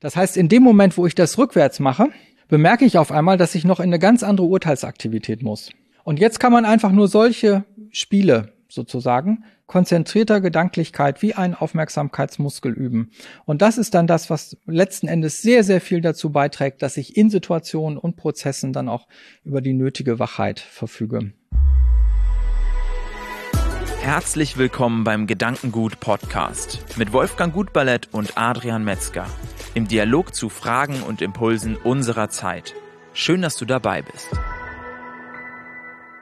Das heißt, in dem Moment, wo ich das rückwärts mache, bemerke ich auf einmal, dass ich noch in eine ganz andere Urteilsaktivität muss. Und jetzt kann man einfach nur solche Spiele sozusagen konzentrierter Gedanklichkeit wie ein Aufmerksamkeitsmuskel üben. Und das ist dann das, was letzten Endes sehr, sehr viel dazu beiträgt, dass ich in Situationen und Prozessen dann auch über die nötige Wachheit verfüge. Herzlich willkommen beim Gedankengut Podcast mit Wolfgang Gutballett und Adrian Metzger im Dialog zu Fragen und Impulsen unserer Zeit. Schön, dass du dabei bist.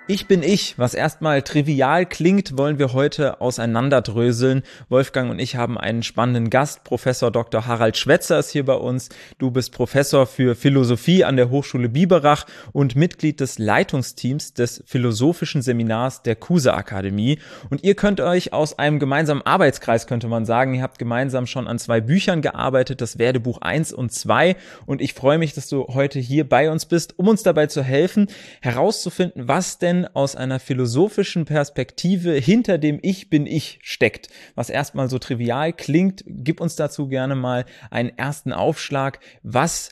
Ich bin ich, was erstmal trivial klingt, wollen wir heute auseinanderdröseln. Wolfgang und ich haben einen spannenden Gast. Professor Dr. Harald Schwetzer ist hier bei uns. Du bist Professor für Philosophie an der Hochschule Biberach und Mitglied des Leitungsteams des Philosophischen Seminars der Kuse Akademie. Und ihr könnt euch aus einem gemeinsamen Arbeitskreis, könnte man sagen, ihr habt gemeinsam schon an zwei Büchern gearbeitet, das Werdebuch 1 und 2. Und ich freue mich, dass du heute hier bei uns bist, um uns dabei zu helfen, herauszufinden, was denn denn aus einer philosophischen Perspektive hinter dem Ich bin ich steckt. Was erstmal so trivial klingt, gib uns dazu gerne mal einen ersten Aufschlag. Was,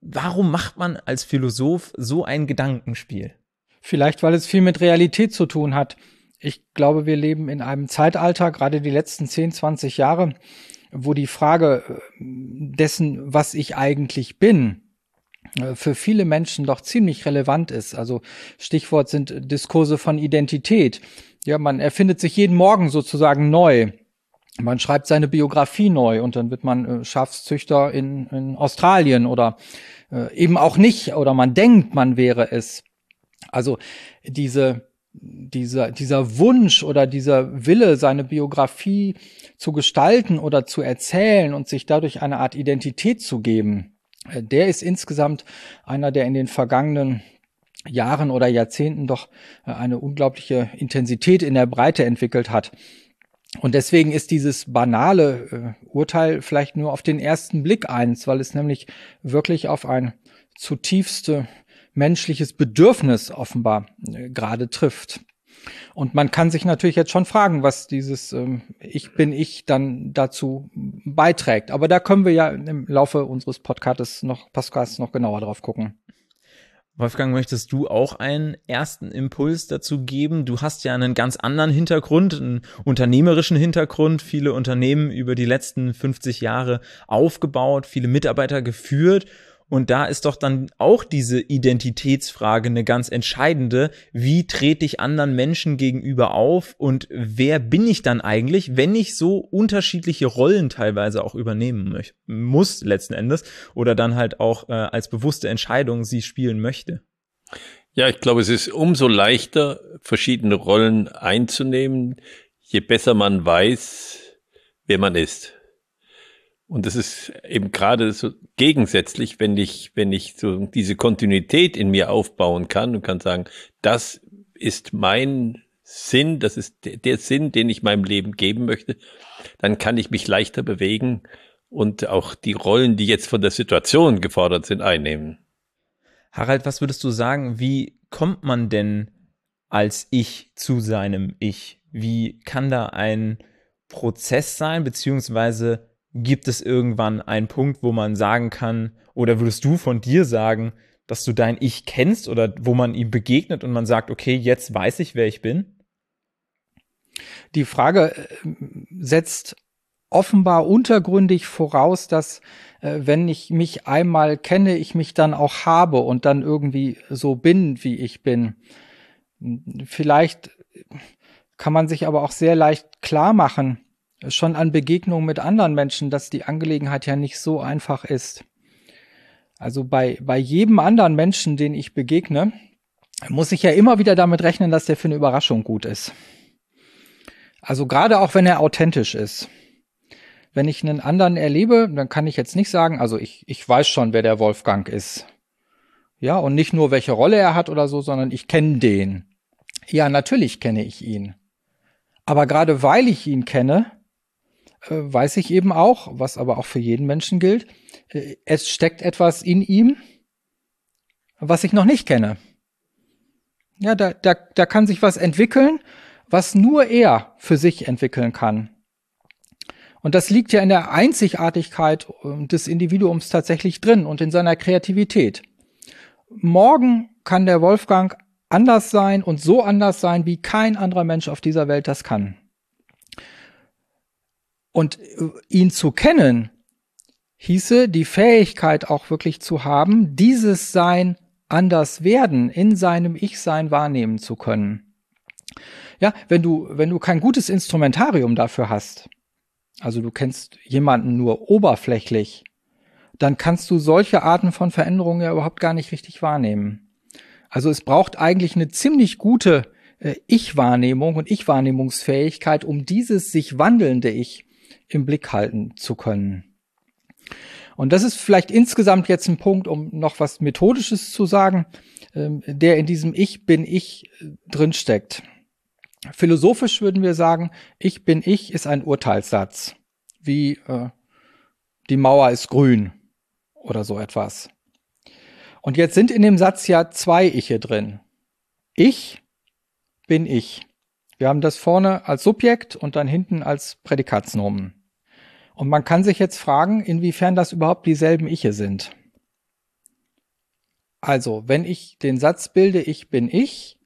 warum macht man als Philosoph so ein Gedankenspiel? Vielleicht, weil es viel mit Realität zu tun hat. Ich glaube, wir leben in einem Zeitalter, gerade die letzten 10, 20 Jahre, wo die Frage äh, dessen, was ich eigentlich bin, für viele Menschen doch ziemlich relevant ist. Also Stichwort sind Diskurse von Identität. Ja, man erfindet sich jeden Morgen sozusagen neu. Man schreibt seine Biografie neu und dann wird man äh, Schafszüchter in, in Australien oder äh, eben auch nicht oder man denkt, man wäre es. Also diese dieser, dieser Wunsch oder dieser Wille, seine Biografie zu gestalten oder zu erzählen und sich dadurch eine Art Identität zu geben, äh, der ist insgesamt einer, der in den vergangenen Jahren oder Jahrzehnten doch äh, eine unglaubliche Intensität in der Breite entwickelt hat. Und deswegen ist dieses banale äh, Urteil vielleicht nur auf den ersten Blick eins, weil es nämlich wirklich auf ein zutiefste menschliches Bedürfnis offenbar äh, gerade trifft. Und man kann sich natürlich jetzt schon fragen, was dieses ähm, Ich bin ich dann dazu beiträgt. Aber da können wir ja im Laufe unseres Podcasts noch, Podcasts noch genauer drauf gucken. Wolfgang, möchtest du auch einen ersten Impuls dazu geben? Du hast ja einen ganz anderen Hintergrund, einen unternehmerischen Hintergrund, viele Unternehmen über die letzten 50 Jahre aufgebaut, viele Mitarbeiter geführt und da ist doch dann auch diese Identitätsfrage eine ganz entscheidende. Wie trete ich anderen Menschen gegenüber auf und wer bin ich dann eigentlich, wenn ich so unterschiedliche Rollen teilweise auch übernehmen muss letzten Endes oder dann halt auch äh, als bewusste Entscheidung sie spielen möchte? Ja, ich glaube, es ist umso leichter, verschiedene Rollen einzunehmen, je besser man weiß, wer man ist. Und das ist eben gerade so gegensätzlich, wenn ich, wenn ich so diese Kontinuität in mir aufbauen kann und kann sagen, das ist mein Sinn, das ist der, der Sinn, den ich meinem Leben geben möchte, dann kann ich mich leichter bewegen und auch die Rollen, die jetzt von der Situation gefordert sind, einnehmen. Harald, was würdest du sagen, wie kommt man denn als Ich zu seinem Ich? Wie kann da ein Prozess sein, beziehungsweise gibt es irgendwann einen Punkt, wo man sagen kann, oder würdest du von dir sagen, dass du dein Ich kennst oder wo man ihm begegnet und man sagt, okay, jetzt weiß ich, wer ich bin? Die Frage äh, setzt offenbar untergründig voraus, dass äh, wenn ich mich einmal kenne, ich mich dann auch habe und dann irgendwie so bin, wie ich bin. Vielleicht kann man sich aber auch sehr leicht klar machen, schon an Begegnungen mit anderen Menschen, dass die Angelegenheit ja nicht so einfach ist. Also bei, bei jedem anderen Menschen, den ich begegne, muss ich ja immer wieder damit rechnen, dass der für eine Überraschung gut ist. Also gerade auch wenn er authentisch ist. Wenn ich einen anderen erlebe, dann kann ich jetzt nicht sagen, also ich, ich weiß schon, wer der Wolfgang ist. Ja, und nicht nur welche Rolle er hat oder so, sondern ich kenne den. Ja, natürlich kenne ich ihn. Aber gerade weil ich ihn kenne, weiß ich eben auch, was aber auch für jeden Menschen gilt, äh, es steckt etwas in ihm, was ich noch nicht kenne. Ja, da, da, da kann sich was entwickeln, was nur er für sich entwickeln kann. Und das liegt ja in der Einzigartigkeit äh, des Individuums tatsächlich drin und in seiner Kreativität. Morgen kann der Wolfgang anders sein und so anders sein, wie kein anderer Mensch auf dieser Welt das kann. Und äh, ihn zu kennen, hieße die Fähigkeit auch wirklich zu haben, dieses Sein anders werden, in seinem Ich-Sein wahrnehmen zu können. Ja, wenn du, wenn du kein gutes Instrumentarium dafür hast, also du kennst jemanden nur oberflächlich, dann kannst du solche Arten von Veränderungen ja überhaupt gar nicht richtig wahrnehmen. Also es braucht eigentlich eine ziemlich gute äh, Ich-Wahrnehmung und Ich-Wahrnehmungsfähigkeit, um dieses sich wandelnde Ich im Blick halten zu können. Und das ist vielleicht insgesamt jetzt ein Punkt, um noch was Methodisches zu sagen, ähm, der in diesem Ich bin ich äh, drinsteckt. Philosophisch würden wir sagen, ich bin ich ist ein Urteilssatz, wie äh, die Mauer ist grün oder so etwas. Und jetzt sind in dem Satz ja zwei Iche drin. Ich bin ich. Wir haben das vorne als Subjekt und dann hinten als Prädikatsnomen. Und man kann sich jetzt fragen, inwiefern das überhaupt dieselben Iche sind. Also, wenn ich den Satz bilde, ich bin ich,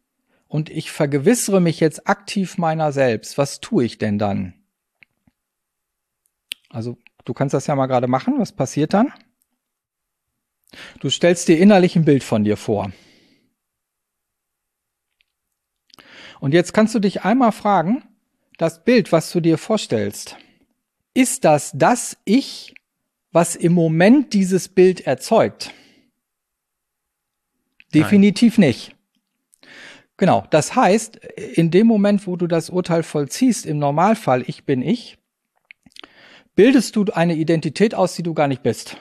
und ich vergewissere mich jetzt aktiv meiner selbst, was tue ich denn dann? Also, du kannst das ja mal gerade machen, was passiert dann? Du stellst dir innerlich ein Bild von dir vor. Und jetzt kannst du dich einmal fragen, das Bild, was du dir vorstellst, ist das das Ich, was im Moment dieses Bild erzeugt? Definitiv Nein. nicht. Genau, das heißt, in dem Moment, wo du das Urteil vollziehst, im Normalfall, ich bin ich, bildest du eine Identität aus, die du gar nicht bist.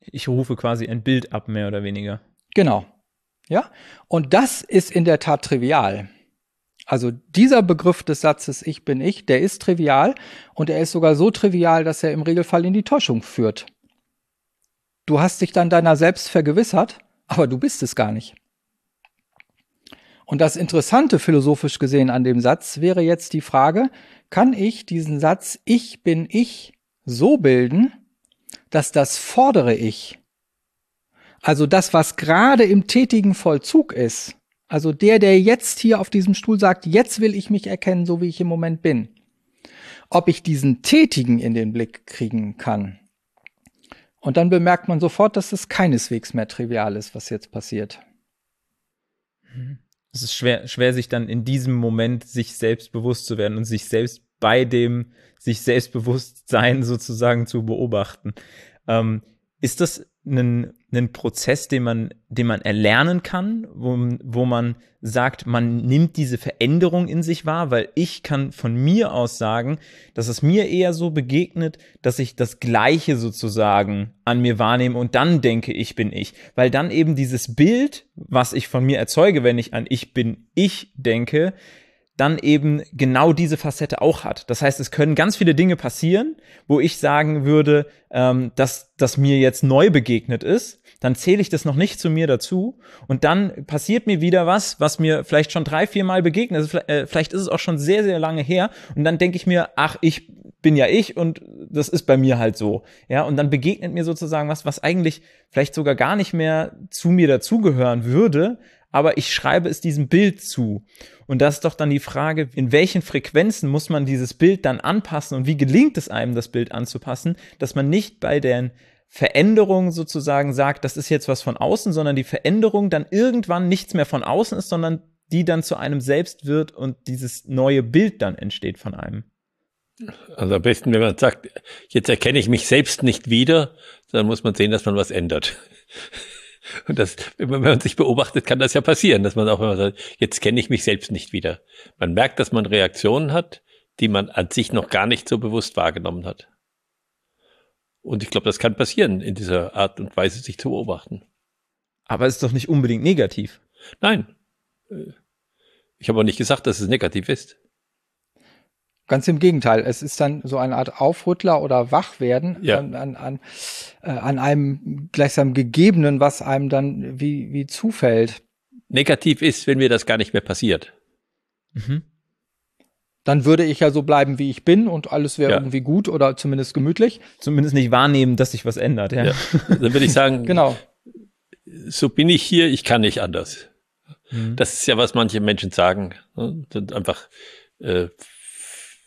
Ich rufe quasi ein Bild ab, mehr oder weniger. Genau. Ja. Und das ist in der Tat trivial. Also dieser Begriff des Satzes Ich bin ich, der ist trivial und er ist sogar so trivial, dass er im Regelfall in die Täuschung führt. Du hast dich dann deiner selbst vergewissert, aber du bist es gar nicht. Und das Interessante philosophisch gesehen an dem Satz wäre jetzt die Frage, kann ich diesen Satz Ich bin ich so bilden, dass das fordere Ich, also das, was gerade im tätigen Vollzug ist, also der, der jetzt hier auf diesem Stuhl sagt, jetzt will ich mich erkennen, so wie ich im Moment bin. Ob ich diesen Tätigen in den Blick kriegen kann. Und dann bemerkt man sofort, dass es keineswegs mehr trivial ist, was jetzt passiert. Es ist schwer, schwer, sich dann in diesem Moment sich selbst bewusst zu werden und sich selbst bei dem sich Selbstbewusstsein sozusagen zu beobachten. Ähm, ist das einen, einen Prozess, den man, den man erlernen kann, wo, wo man sagt, man nimmt diese Veränderung in sich wahr, weil ich kann von mir aus sagen, dass es mir eher so begegnet, dass ich das Gleiche sozusagen an mir wahrnehme und dann denke, ich bin ich. Weil dann eben dieses Bild, was ich von mir erzeuge, wenn ich an ich bin ich denke, dann eben genau diese Facette auch hat. Das heißt, es können ganz viele Dinge passieren, wo ich sagen würde, ähm, dass das mir jetzt neu begegnet ist. Dann zähle ich das noch nicht zu mir dazu und dann passiert mir wieder was, was mir vielleicht schon drei, vier Mal begegnet ist. Äh, vielleicht ist es auch schon sehr, sehr lange her und dann denke ich mir, ach, ich bin ja ich und das ist bei mir halt so. Ja, und dann begegnet mir sozusagen was, was eigentlich vielleicht sogar gar nicht mehr zu mir dazugehören würde, aber ich schreibe es diesem Bild zu. Und das ist doch dann die Frage, in welchen Frequenzen muss man dieses Bild dann anpassen und wie gelingt es einem, das Bild anzupassen, dass man nicht bei den Veränderungen sozusagen sagt, das ist jetzt was von außen, sondern die Veränderung dann irgendwann nichts mehr von außen ist, sondern die dann zu einem selbst wird und dieses neue Bild dann entsteht von einem. Also am besten, wenn man sagt, jetzt erkenne ich mich selbst nicht wieder, dann muss man sehen, dass man was ändert. Und das, wenn man sich beobachtet, kann das ja passieren, dass man auch immer sagt, jetzt kenne ich mich selbst nicht wieder. Man merkt, dass man Reaktionen hat, die man an sich noch gar nicht so bewusst wahrgenommen hat. Und ich glaube, das kann passieren, in dieser Art und Weise sich zu beobachten. Aber es ist doch nicht unbedingt negativ. Nein. Ich habe auch nicht gesagt, dass es negativ ist. Ganz im Gegenteil, es ist dann so eine Art Aufrüttler oder Wachwerden ja. an, an, an, äh, an einem gleichsam Gegebenen, was einem dann wie, wie zufällt. Negativ ist, wenn mir das gar nicht mehr passiert. Mhm. Dann würde ich ja so bleiben, wie ich bin und alles wäre ja. irgendwie gut oder zumindest gemütlich. Zumindest nicht wahrnehmen, dass sich was ändert, ja. ja. Dann würde ich sagen, genau. so bin ich hier, ich kann nicht anders. Mhm. Das ist ja, was manche Menschen sagen. Ne? Einfach, äh,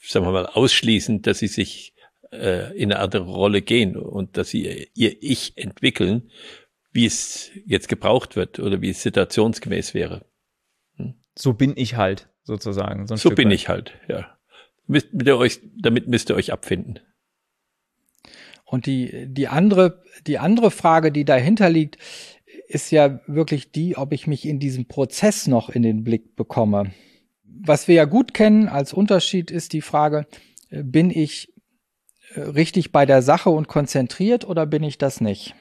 sagen wir mal, ausschließen, dass sie sich äh, in eine andere Rolle gehen und dass sie ihr Ich entwickeln, wie es jetzt gebraucht wird oder wie es situationsgemäß wäre. Hm? So bin ich halt, sozusagen. So, so bin weit. ich halt, ja. Müsst, mit euch, damit müsst ihr euch abfinden. Und die, die andere, die andere Frage, die dahinter liegt, ist ja wirklich die, ob ich mich in diesem Prozess noch in den Blick bekomme. Was wir ja gut kennen als Unterschied ist die Frage, äh, bin ich äh, richtig bei der Sache und konzentriert oder bin ich das nicht?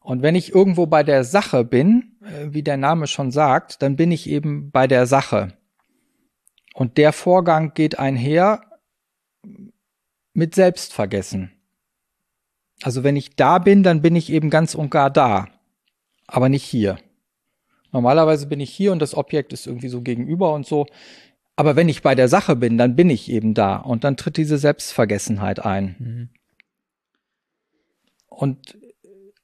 Und wenn ich irgendwo bei der Sache bin, äh, wie der Name schon sagt, dann bin ich eben bei der Sache. Und der Vorgang geht einher mit Selbstvergessen. Also wenn ich da bin, dann bin ich eben ganz und gar da aber nicht hier. Normalerweise bin ich hier und das Objekt ist irgendwie so gegenüber und so. Aber wenn ich bei der Sache bin, dann bin ich eben da und dann tritt diese Selbstvergessenheit ein. Mhm. Und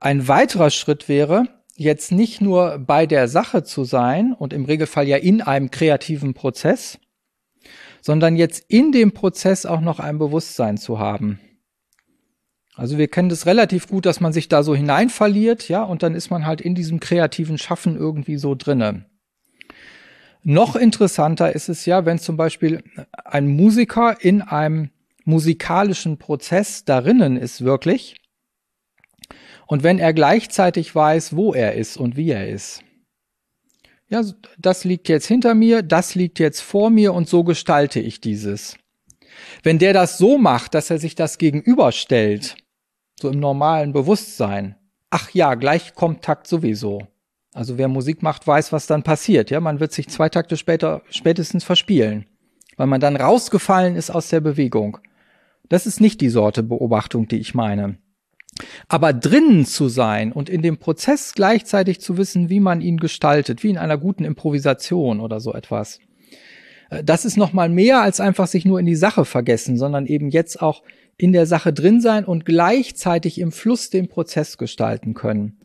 ein weiterer Schritt wäre, jetzt nicht nur bei der Sache zu sein und im Regelfall ja in einem kreativen Prozess, sondern jetzt in dem Prozess auch noch ein Bewusstsein zu haben. Also wir kennen das relativ gut, dass man sich da so hineinverliert, ja, und dann ist man halt in diesem kreativen Schaffen irgendwie so drinne. Noch interessanter ist es ja, wenn zum Beispiel ein Musiker in einem musikalischen Prozess darinnen ist wirklich und wenn er gleichzeitig weiß, wo er ist und wie er ist. Ja, das liegt jetzt hinter mir, das liegt jetzt vor mir und so gestalte ich dieses. Wenn der das so macht, dass er sich das gegenüberstellt, so im normalen Bewusstsein. Ach ja, gleich kommt Takt sowieso. Also wer Musik macht, weiß, was dann passiert. Ja, man wird sich zwei Takte später spätestens verspielen, weil man dann rausgefallen ist aus der Bewegung. Das ist nicht die Sorte Beobachtung, die ich meine. Aber drinnen zu sein und in dem Prozess gleichzeitig zu wissen, wie man ihn gestaltet, wie in einer guten Improvisation oder so etwas. Äh, das ist noch mal mehr als einfach sich nur in die Sache vergessen, sondern eben jetzt auch in der Sache drin sein und gleichzeitig im Fluss den Prozess gestalten können.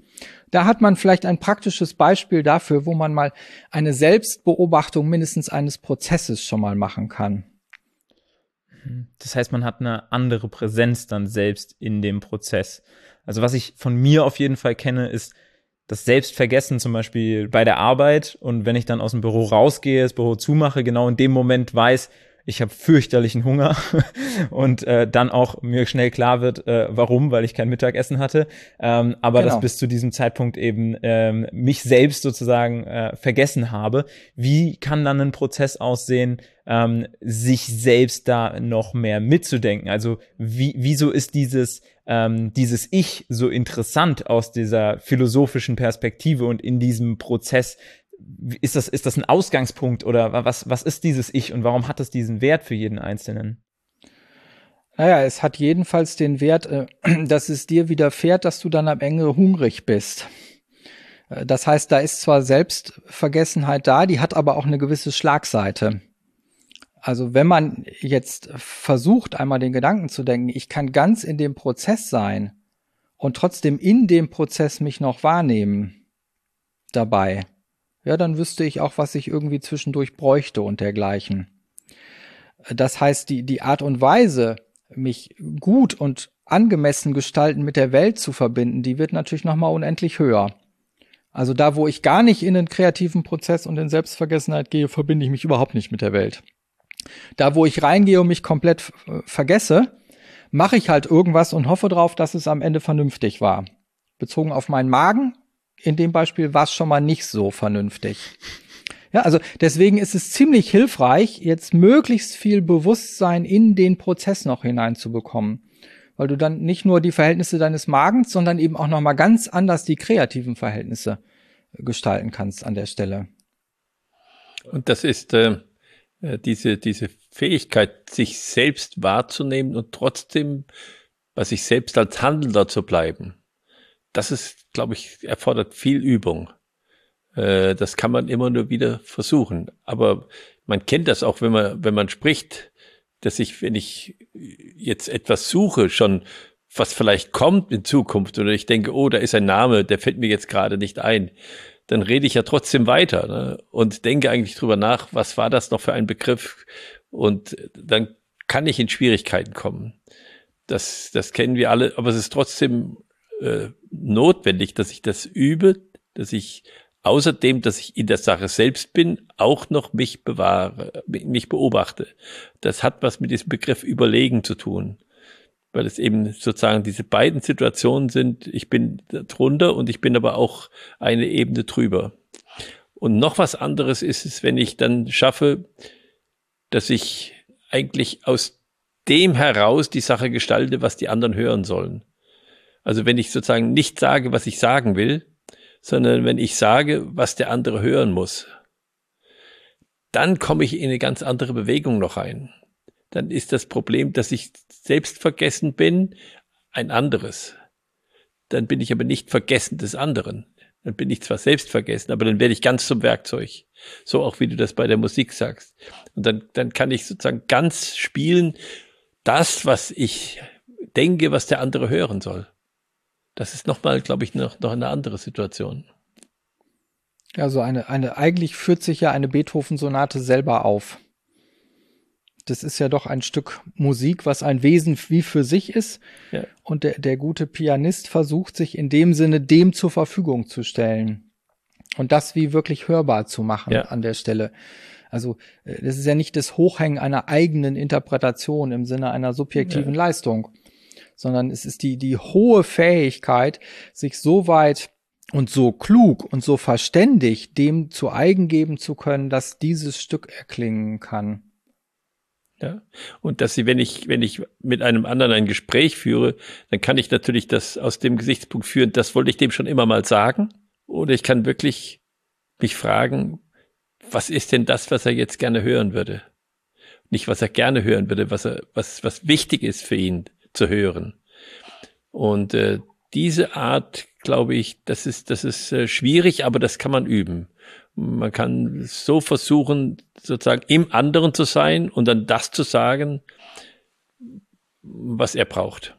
Da hat man vielleicht ein praktisches Beispiel dafür, wo man mal eine Selbstbeobachtung mindestens eines Prozesses schon mal machen kann. Das heißt, man hat eine andere Präsenz dann selbst in dem Prozess. Also was ich von mir auf jeden Fall kenne, ist das Selbstvergessen zum Beispiel bei der Arbeit und wenn ich dann aus dem Büro rausgehe, das Büro zumache, genau in dem Moment weiß, ich habe fürchterlichen Hunger und äh, dann auch mir schnell klar wird, äh, warum, weil ich kein Mittagessen hatte. Ähm, aber genau. dass bis zu diesem Zeitpunkt eben ähm, mich selbst sozusagen äh, vergessen habe. Wie kann dann ein Prozess aussehen, ähm, sich selbst da noch mehr mitzudenken? Also wie, wieso ist dieses ähm, dieses Ich so interessant aus dieser philosophischen Perspektive und in diesem Prozess ist das, ist das ein Ausgangspunkt oder was, was ist dieses Ich und warum hat es diesen Wert für jeden Einzelnen? Naja, es hat jedenfalls den Wert, äh, dass es dir widerfährt, dass du dann am Ende hungrig bist. Äh, das heißt, da ist zwar Selbstvergessenheit da, die hat aber auch eine gewisse Schlagseite. Also wenn man jetzt versucht, einmal den Gedanken zu denken, ich kann ganz in dem Prozess sein und trotzdem in dem Prozess mich noch wahrnehmen dabei, ja, dann wüsste ich auch, was ich irgendwie zwischendurch bräuchte und dergleichen. Das heißt, die, die Art und Weise, mich gut und angemessen gestalten mit der Welt zu verbinden, die wird natürlich nochmal unendlich höher. Also da, wo ich gar nicht in den kreativen Prozess und in Selbstvergessenheit gehe, verbinde ich mich überhaupt nicht mit der Welt. Da, wo ich reingehe und mich komplett vergesse, mache ich halt irgendwas und hoffe darauf, dass es am Ende vernünftig war. Bezogen auf meinen Magen in dem Beispiel war es schon mal nicht so vernünftig. Ja, also deswegen ist es ziemlich hilfreich, jetzt möglichst viel Bewusstsein in den Prozess noch hineinzubekommen. Weil du dann nicht nur die Verhältnisse deines Magens, sondern eben auch nochmal ganz anders die kreativen Verhältnisse gestalten kannst an der Stelle. Und das ist äh, äh diese, diese Fähigkeit, sich selbst wahrzunehmen und trotzdem bei sich selbst als Handelnder zu bleiben das ist, glaube ich, erfordert viel Übung. Äh, das kann man immer nur wieder versuchen. Aber man kennt das auch, wenn man, wenn man spricht, dass ich, wenn ich jetzt etwas suche, schon was vielleicht kommt in Zukunft oder ich denke, oh, da ist ein Name, der fällt mir jetzt gerade nicht ein, dann rede ich ja trotzdem weiter ne? und denke eigentlich drüber nach, was war das noch für ein Begriff und dann kann ich in Schwierigkeiten kommen. Das, das kennen wir alle, aber es ist trotzdem äh, notwendig, dass ich das übe, dass ich außerdem, dass ich in der Sache selbst bin, auch noch mich bewahre, mich beobachte. Das hat was mit diesem Begriff Überlegen zu tun, weil es eben sozusagen diese beiden Situationen sind. Ich bin drunter und ich bin aber auch eine Ebene drüber. Und noch was anderes ist es, wenn ich dann schaffe, dass ich eigentlich aus dem heraus die Sache gestalte, was die anderen hören sollen. Also wenn ich sozusagen nicht sage, was ich sagen will, sondern wenn ich sage, was der andere hören muss, dann komme ich in eine ganz andere Bewegung noch rein. Dann ist das Problem, dass ich selbst vergessen bin, ein anderes. Dann bin ich aber nicht vergessen des anderen. Dann bin ich zwar selbst vergessen, aber dann werde ich ganz zum Werkzeug. So auch wie du das bei der Musik sagst. Und dann, dann kann ich sozusagen ganz spielen, das, was ich denke, was der andere hören soll. Das ist nochmal, glaube ich, noch, noch eine andere Situation. Also eine, eine, eigentlich führt sich ja eine Beethoven-Sonate selber auf. Das ist ja doch ein Stück Musik, was ein Wesen wie für sich ist. Ja. Und der, der gute Pianist versucht sich in dem Sinne dem zur Verfügung zu stellen. Und das wie wirklich hörbar zu machen ja. an der Stelle. Also äh, das ist ja nicht das Hochhängen einer eigenen Interpretation im Sinne einer subjektiven ja. Leistung, sondern es ist die, die hohe Fähigkeit, sich so weit und so klug und so verständig dem zu eigen geben zu können, dass dieses Stück erklingen kann. Ja. Und dass sie, wenn ich, wenn ich mit einem anderen ein Gespräch führe, dann kann ich natürlich das aus dem Gesichtspunkt führen, das wollte ich dem schon immer mal sagen. Oder ich kann wirklich mich fragen, was ist denn das, was er jetzt gerne hören würde? Nicht, was er gerne hören würde, was er, was, was wichtig ist für ihn zu hören. Und äh, diese Art, glaube ich, das ist, das ist äh, schwierig, aber das kann man üben. Man kann so versuchen, sozusagen im anderen zu sein und dann das zu sagen, was er braucht.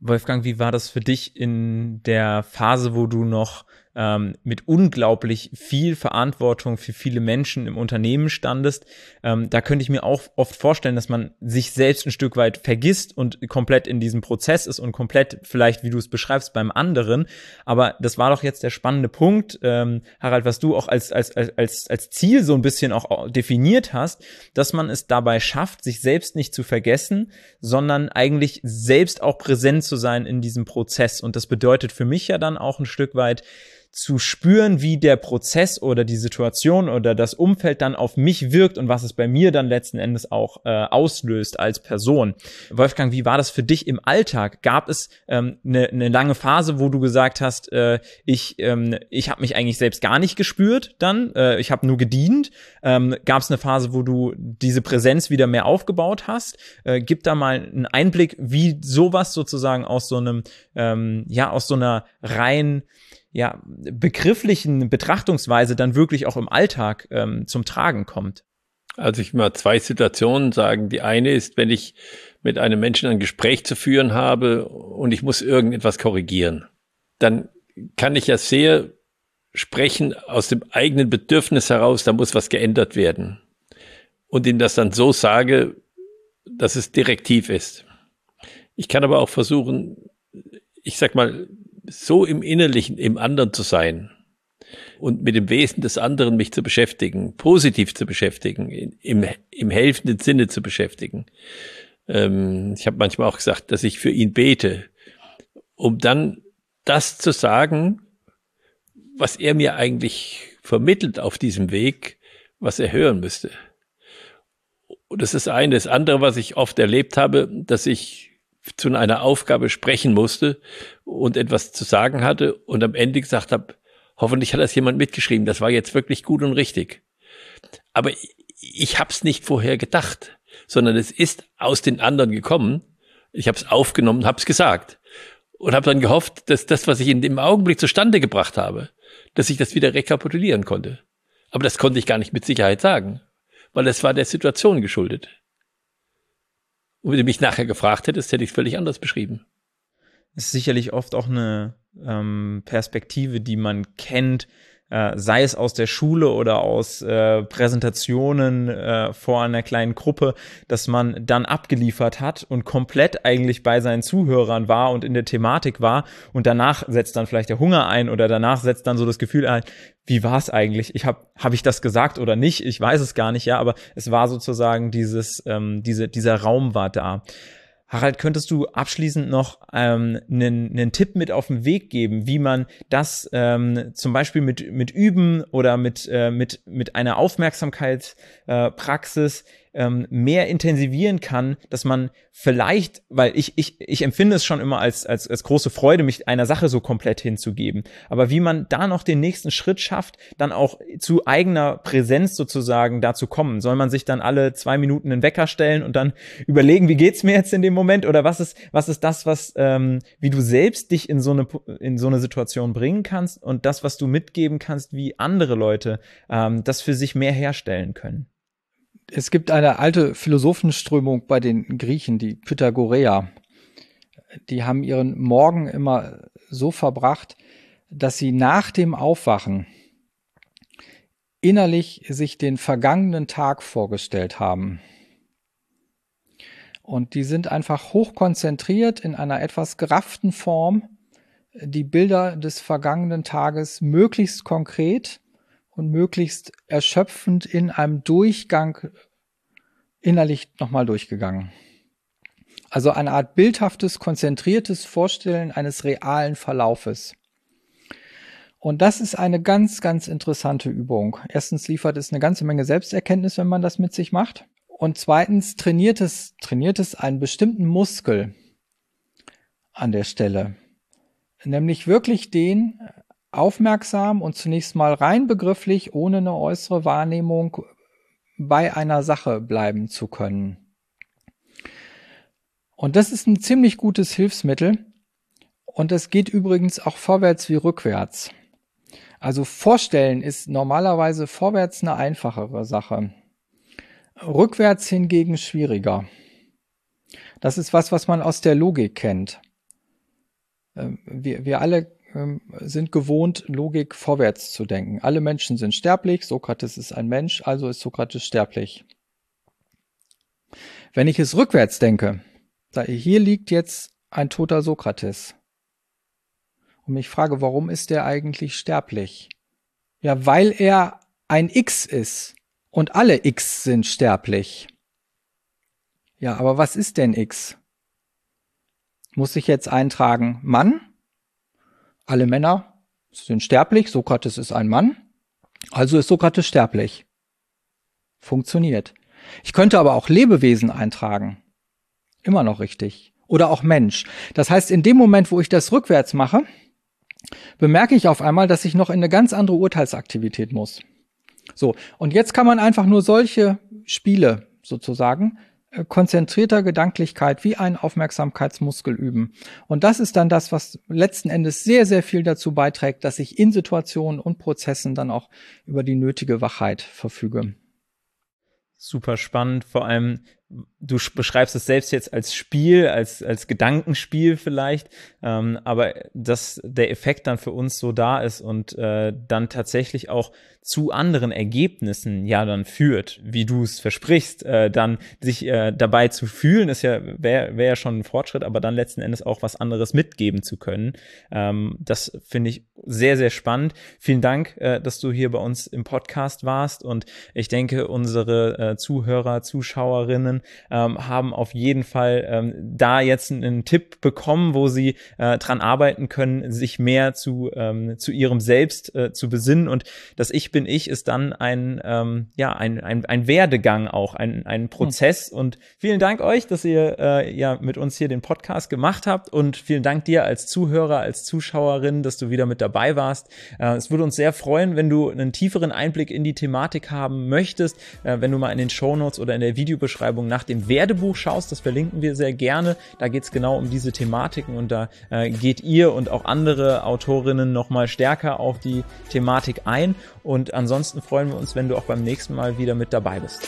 Wolfgang, wie war das für dich in der Phase, wo du noch ähm, mit unglaublich viel Verantwortung für viele Menschen im Unternehmen standest. Ähm, da könnte ich mir auch oft vorstellen, dass man sich selbst ein Stück weit vergisst und komplett in diesem Prozess ist und komplett vielleicht, wie du es beschreibst, beim anderen. Aber das war doch jetzt der spannende Punkt, ähm, Harald, was du auch als, als, als, als Ziel so ein bisschen auch definiert hast, dass man es dabei schafft, sich selbst nicht zu vergessen, sondern eigentlich selbst auch präsent zu sein in diesem Prozess. Und das bedeutet für mich ja dann auch ein Stück weit, zu spüren, wie der Prozess oder die Situation oder das Umfeld dann auf mich wirkt und was es bei mir dann letzten Endes auch äh, auslöst als Person. Wolfgang, wie war das für dich im Alltag? Gab es ähm, eine, eine lange Phase, wo du gesagt hast, äh, ich, ähm, ich habe mich eigentlich selbst gar nicht gespürt dann, äh, ich habe nur gedient? Ähm, Gab es eine Phase, wo du diese Präsenz wieder mehr aufgebaut hast? Äh, gib da mal einen Einblick, wie sowas sozusagen aus so einem, ähm, ja, aus so einer rein ja, begrifflichen Betrachtungsweise dann wirklich auch im Alltag ähm, zum Tragen kommt? Also ich mal zwei Situationen sagen. Die eine ist, wenn ich mit einem Menschen ein Gespräch zu führen habe und ich muss irgendetwas korrigieren, dann kann ich ja sehr sprechen aus dem eigenen Bedürfnis heraus, da muss was geändert werden. Und ihm das dann so sage, dass es direktiv ist. Ich kann aber auch versuchen, ich sag mal, so im Innerlichen, im anderen zu sein und mit dem Wesen des anderen mich zu beschäftigen, positiv zu beschäftigen, im, im helfenden Sinne zu beschäftigen. Ähm, ich habe manchmal auch gesagt, dass ich für ihn bete, um dann das zu sagen, was er mir eigentlich vermittelt auf diesem Weg, was er hören müsste. Und das ist eine. Das andere, was ich oft erlebt habe, dass ich zu einer Aufgabe sprechen musste und etwas zu sagen hatte und am Ende gesagt habe, hoffentlich hat das jemand mitgeschrieben, das war jetzt wirklich gut und richtig. Aber ich, habe es nicht vorher gedacht, sondern es ist aus den anderen gekommen. Ich habe es aufgenommen, habe es gesagt und habe dann gehofft, dass das, was ich in dem Augenblick zustande gebracht habe, dass ich das wieder rekapitulieren konnte. Aber das konnte ich gar nicht mit Sicherheit sagen, weil es war der Situation geschuldet. Und wenn du mich nachher gefragt hättest, hätte ich es völlig anders beschrieben. Es ist sicherlich oft auch eine ähm, Perspektive, die man kennt, äh, sei es aus der Schule oder aus äh, Präsentationen äh, vor einer kleinen Gruppe, dass man dann abgeliefert hat und komplett eigentlich bei seinen Zuhörern war und in der Thematik war und danach setzt dann vielleicht der Hunger ein oder danach setzt dann so das Gefühl ein, wie war es eigentlich? Ich habe habe ich das gesagt oder nicht? Ich weiß es gar nicht, ja, aber es war sozusagen dieses ähm, diese dieser Raum war da. Harald, könntest du abschließend noch ähm, einen, einen Tipp mit auf den Weg geben, wie man das ähm, zum Beispiel mit, mit Üben oder mit, äh, mit, mit einer Aufmerksamkeitspraxis äh, ähm, mehr intensivieren kann, dass man vielleicht, weil ich, ich, ich empfinde es schon immer als, als, als große Freude, mich einer Sache so komplett hinzugeben. Aber wie man da noch den nächsten Schritt schafft, dann auch zu eigener Präsenz sozusagen dazu kommen. Soll man sich dann alle zwei Minuten einen Wecker stellen und dann überlegen, wie geht's mir jetzt in dem Moment? Oder was ist, was ist das, was, ähm, wie du selbst dich in so eine, in so eine Situation bringen kannst und das, was du mitgeben kannst, wie andere Leute ähm, das für sich mehr herstellen können? Es gibt eine alte Philosophenströmung bei den Griechen, die Pythagoreer. Die haben ihren Morgen immer so verbracht, dass sie nach dem Aufwachen innerlich sich den vergangenen Tag vorgestellt haben. Und die sind einfach hochkonzentriert in einer etwas gerafften Form, die Bilder des vergangenen Tages möglichst konkret und möglichst erschöpfend in einem Durchgang innerlich nochmal durchgegangen. Also eine Art bildhaftes, konzentriertes Vorstellen eines realen Verlaufes. Und das ist eine ganz, ganz interessante Übung. Erstens liefert es eine ganze Menge Selbsterkenntnis, wenn man das mit sich macht. Und zweitens trainiert es, trainiert es einen bestimmten Muskel an der Stelle. Nämlich wirklich den aufmerksam und zunächst mal rein begrifflich, ohne eine äußere Wahrnehmung bei einer Sache bleiben zu können. Und das ist ein ziemlich gutes Hilfsmittel. Und das geht übrigens auch vorwärts wie rückwärts. Also vorstellen ist normalerweise vorwärts eine einfachere Sache. Rückwärts hingegen schwieriger. Das ist was, was man aus der Logik kennt. Ähm, wir, wir alle sind gewohnt, Logik vorwärts zu denken. Alle Menschen sind sterblich, Sokrates ist ein Mensch, also ist Sokrates sterblich. Wenn ich es rückwärts denke, da hier liegt jetzt ein toter Sokrates und mich frage, warum ist der eigentlich sterblich? Ja, weil er ein X ist und alle X sind sterblich. Ja, aber was ist denn X? Muss ich jetzt eintragen Mann? Alle Männer sind sterblich, Sokrates ist ein Mann, also ist Sokrates sterblich. Funktioniert. Ich könnte aber auch Lebewesen eintragen. Immer noch richtig. Oder auch Mensch. Das heißt, in dem Moment, wo ich das rückwärts mache, bemerke ich auf einmal, dass ich noch in eine ganz andere Urteilsaktivität muss. So, und jetzt kann man einfach nur solche Spiele sozusagen konzentrierter Gedanklichkeit wie ein Aufmerksamkeitsmuskel üben. Und das ist dann das, was letzten Endes sehr, sehr viel dazu beiträgt, dass ich in Situationen und Prozessen dann auch über die nötige Wachheit verfüge. Super spannend, vor allem du beschreibst es selbst jetzt als Spiel, als, als Gedankenspiel vielleicht, ähm, aber dass der Effekt dann für uns so da ist und äh, dann tatsächlich auch zu anderen Ergebnissen ja dann führt, wie du es versprichst, äh, dann sich äh, dabei zu fühlen, ist ja wäre wär ja schon ein Fortschritt, aber dann letzten Endes auch was anderes mitgeben zu können. Ähm, das finde ich sehr, sehr spannend. Vielen Dank, äh, dass du hier bei uns im Podcast warst und ich denke, unsere äh, Zuhörer, Zuschauerinnen ähm, haben auf jeden Fall ähm, da jetzt einen Tipp bekommen, wo sie äh, dran arbeiten können, sich mehr zu, ähm, zu ihrem Selbst äh, zu besinnen und das Ich bin ich ist dann ein, ähm, ja, ein, ein, ein Werdegang auch, ein, ein Prozess. Hm. Und vielen Dank euch, dass ihr äh, ja mit uns hier den Podcast gemacht habt. Und vielen Dank dir als Zuhörer, als Zuschauerin, dass du wieder mit dabei warst. Äh, es würde uns sehr freuen, wenn du einen tieferen Einblick in die Thematik haben möchtest, äh, wenn du mal in den Show Notes oder in der Videobeschreibung nach dem Werdebuch schaust. Das verlinken wir sehr gerne. Da geht es genau um diese Thematiken und da äh, geht ihr und auch andere Autorinnen nochmal stärker auf die Thematik ein. Und ansonsten freuen wir uns, wenn du auch beim nächsten Mal wieder mit dabei bist.